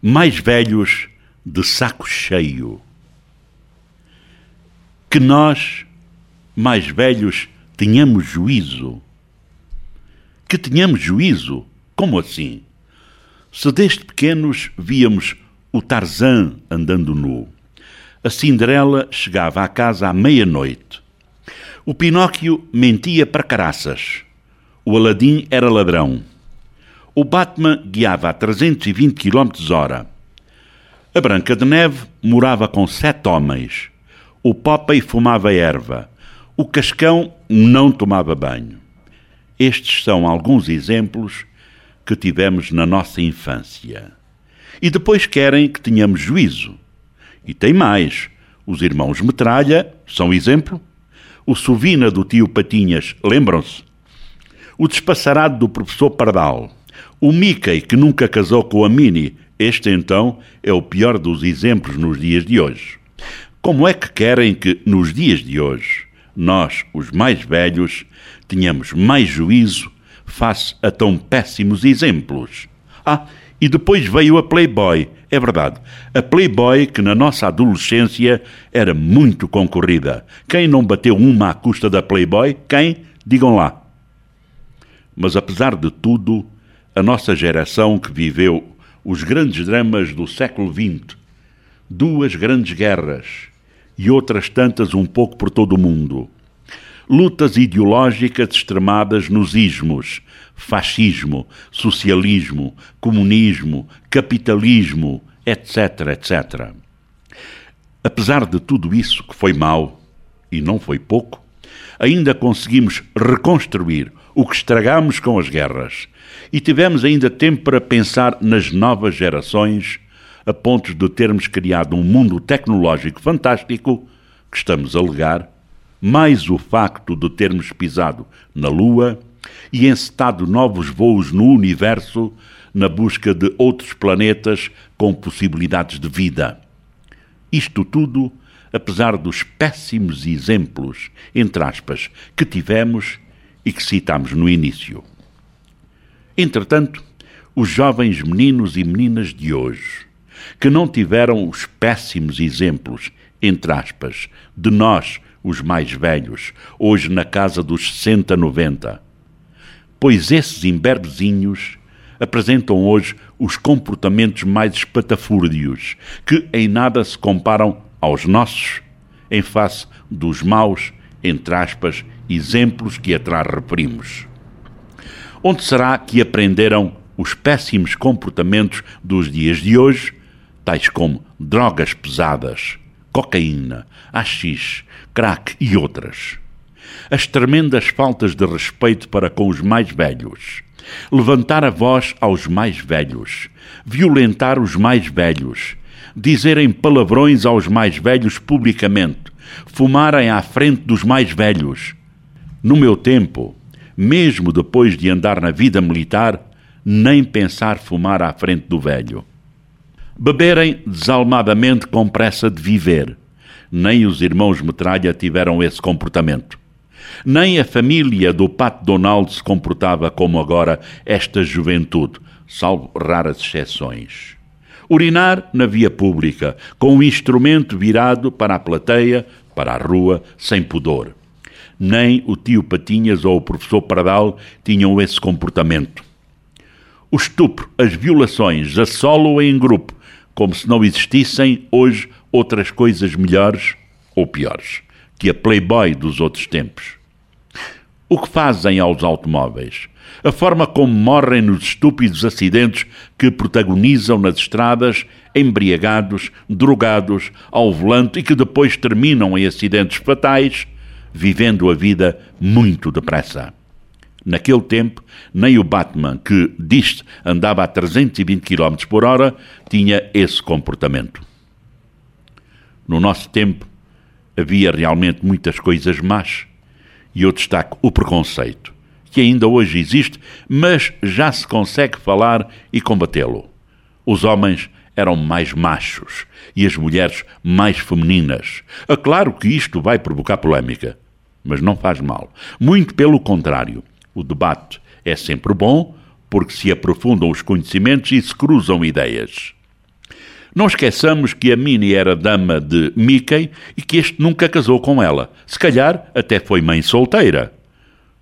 mais velhos de saco cheio. Que nós, mais velhos, tenhamos juízo. Que tenhamos juízo? Como assim? Se desde pequenos víamos o Tarzan andando nu, a Cinderela chegava à casa à meia-noite, o Pinóquio mentia para caraças, o Aladim era ladrão, o Batman guiava a 320 km hora, a Branca de Neve morava com sete homens, o Popeye fumava erva, o Cascão não tomava banho. Estes são alguns exemplos que tivemos na nossa infância. E depois querem que tenhamos juízo. E tem mais. Os irmãos Metralha são exemplo. O Sovina do tio Patinhas, lembram-se? O despassarado do professor Pardal. O Mickey, que nunca casou com a Minnie. Este, então, é o pior dos exemplos nos dias de hoje. Como é que querem que, nos dias de hoje, nós, os mais velhos, tenhamos mais juízo face a tão péssimos exemplos. Ah, e depois veio a Playboy, é verdade. A Playboy que na nossa adolescência era muito concorrida. Quem não bateu uma à custa da Playboy? Quem? Digam lá. Mas apesar de tudo, a nossa geração que viveu os grandes dramas do século XX, duas grandes guerras e outras tantas um pouco por todo o mundo, lutas ideológicas extremadas nos ismos, fascismo, socialismo, comunismo, capitalismo, etc, etc. Apesar de tudo isso que foi mau, e não foi pouco, ainda conseguimos reconstruir o que estragamos com as guerras e tivemos ainda tempo para pensar nas novas gerações a ponto de termos criado um mundo tecnológico fantástico que estamos a alegar mais o facto de termos pisado na Lua e encetado novos voos no universo na busca de outros planetas com possibilidades de vida. Isto tudo, apesar dos péssimos exemplos, entre aspas, que tivemos e que citamos no início. Entretanto, os jovens meninos e meninas de hoje, que não tiveram os péssimos exemplos, entre aspas, de nós, os mais velhos, hoje na casa dos 60, 90. Pois esses imberbezinhos apresentam hoje os comportamentos mais espatafúrdios, que em nada se comparam aos nossos, em face dos maus, entre aspas, exemplos que atrás referimos. Onde será que aprenderam os péssimos comportamentos dos dias de hoje, tais como drogas pesadas, cocaína, AX, crack e outras. As tremendas faltas de respeito para com os mais velhos. Levantar a voz aos mais velhos. Violentar os mais velhos. Dizerem palavrões aos mais velhos publicamente. Fumarem à frente dos mais velhos. No meu tempo, mesmo depois de andar na vida militar, nem pensar fumar à frente do velho. Beberem desalmadamente com pressa de viver. Nem os irmãos Metralha tiveram esse comportamento. Nem a família do Pat Donald se comportava como agora esta juventude, salvo raras exceções. Urinar na via pública, com o instrumento virado para a plateia, para a rua, sem pudor. Nem o tio Patinhas ou o professor Pardal tinham esse comportamento. O estupro, as violações, a solo ou em grupo, como se não existissem hoje outras coisas melhores ou piores que a Playboy dos outros tempos. O que fazem aos automóveis? A forma como morrem nos estúpidos acidentes que protagonizam nas estradas, embriagados, drogados, ao volante e que depois terminam em acidentes fatais, vivendo a vida muito depressa. Naquele tempo, nem o Batman, que diz andava a 320 km por hora, tinha esse comportamento. No nosso tempo, havia realmente muitas coisas más, e eu destaco o preconceito, que ainda hoje existe, mas já se consegue falar e combatê-lo. Os homens eram mais machos e as mulheres mais femininas. É claro que isto vai provocar polémica, mas não faz mal. Muito pelo contrário. O debate é sempre bom porque se aprofundam os conhecimentos e se cruzam ideias. Não esqueçamos que a Minnie era dama de Mickey e que este nunca casou com ela. Se calhar até foi mãe solteira.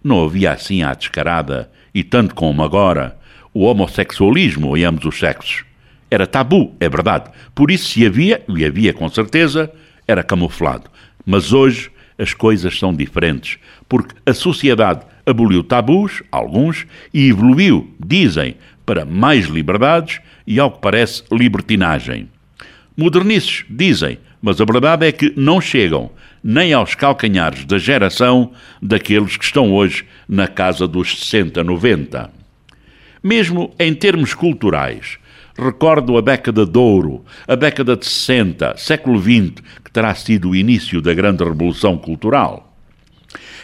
Não havia assim à descarada, e tanto como agora, o homossexualismo em ambos os sexos. Era tabu, é verdade. Por isso, se havia, e havia com certeza, era camuflado. Mas hoje as coisas são diferentes, porque a sociedade aboliu tabus, alguns, e evoluiu, dizem, para mais liberdades e, ao que parece, libertinagem. Modernices, dizem, mas a verdade é que não chegam nem aos calcanhares da geração daqueles que estão hoje na casa dos 60, 90. Mesmo em termos culturais, recordo a década de ouro, a década de 60, século XX, que terá sido o início da grande revolução cultural.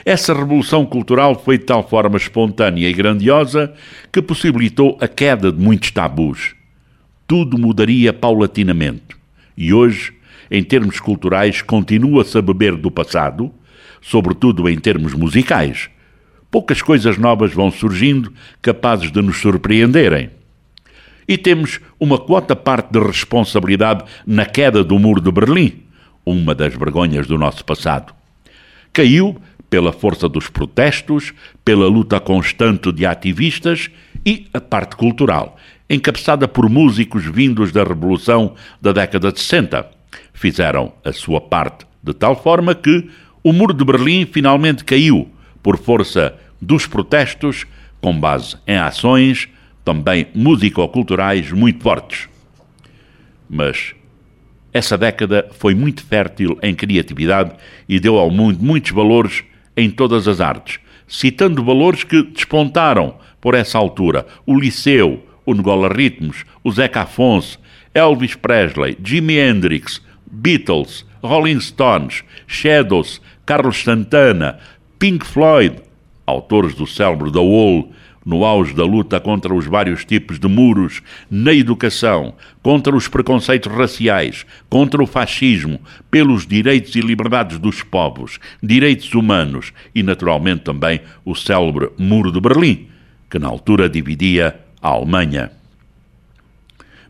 Essa revolução cultural foi de tal forma espontânea e grandiosa que possibilitou a queda de muitos tabus. Tudo mudaria paulatinamente. E hoje, em termos culturais, continua-se a beber do passado, sobretudo em termos musicais. Poucas coisas novas vão surgindo capazes de nos surpreenderem. E temos uma quota parte de responsabilidade na queda do Muro de Berlim, uma das vergonhas do nosso passado. Caiu pela força dos protestos, pela luta constante de ativistas e a parte cultural, encabeçada por músicos vindos da Revolução da década de 60. Fizeram a sua parte de tal forma que o Muro de Berlim finalmente caiu por força dos protestos, com base em ações também musicoculturais muito fortes. Mas essa década foi muito fértil em criatividade e deu ao mundo muitos valores em todas as artes, citando valores que despontaram por essa altura: o Liceu, o Negola Ritmos, o Zeca Afonso, Elvis Presley, Jimi Hendrix, Beatles, Rolling Stones, Shadows, Carlos Santana, Pink Floyd, autores do célebre The Wall, no auge da luta contra os vários tipos de muros na educação, contra os preconceitos raciais, contra o fascismo, pelos direitos e liberdades dos povos, direitos humanos e, naturalmente, também o célebre Muro de Berlim, que na altura dividia a Alemanha.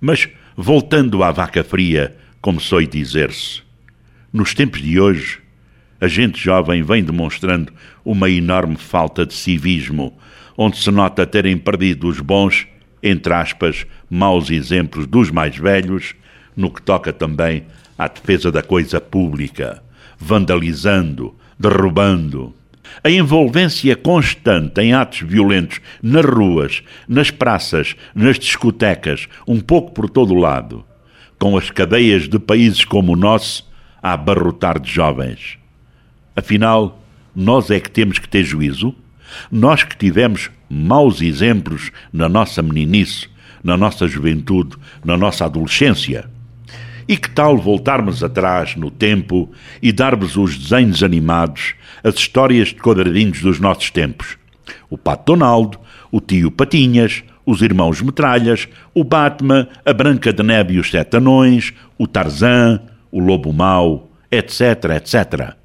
Mas, voltando à vaca fria, começou a dizer-se, nos tempos de hoje, a gente jovem vem demonstrando uma enorme falta de civismo, onde se nota terem perdido os bons, entre aspas, maus exemplos dos mais velhos, no que toca também à defesa da coisa pública, vandalizando, derrubando. A envolvência constante em atos violentos nas ruas, nas praças, nas discotecas, um pouco por todo o lado, com as cadeias de países como o nosso a abarrotar de jovens. Afinal, nós é que temos que ter juízo? Nós que tivemos maus exemplos na nossa meninice, na nossa juventude, na nossa adolescência. E que tal voltarmos atrás no tempo e darmos os desenhos animados, as histórias de quadradinhos dos nossos tempos? O Pato Donaldo, o Tio Patinhas, os Irmãos Metralhas, o Batman, a Branca de Neve e os Sete Anões, o Tarzan, o Lobo Mau, etc, etc.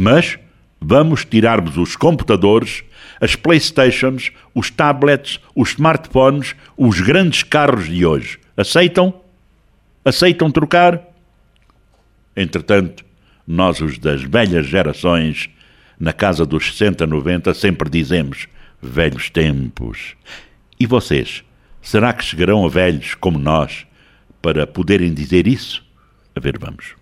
Mas vamos tirarmos os computadores, as Playstations, os tablets, os smartphones, os grandes carros de hoje. Aceitam? Aceitam trocar? Entretanto, nós, os das velhas gerações, na casa dos 60, 90, sempre dizemos velhos tempos. E vocês, será que chegarão a velhos como nós para poderem dizer isso? A ver, vamos.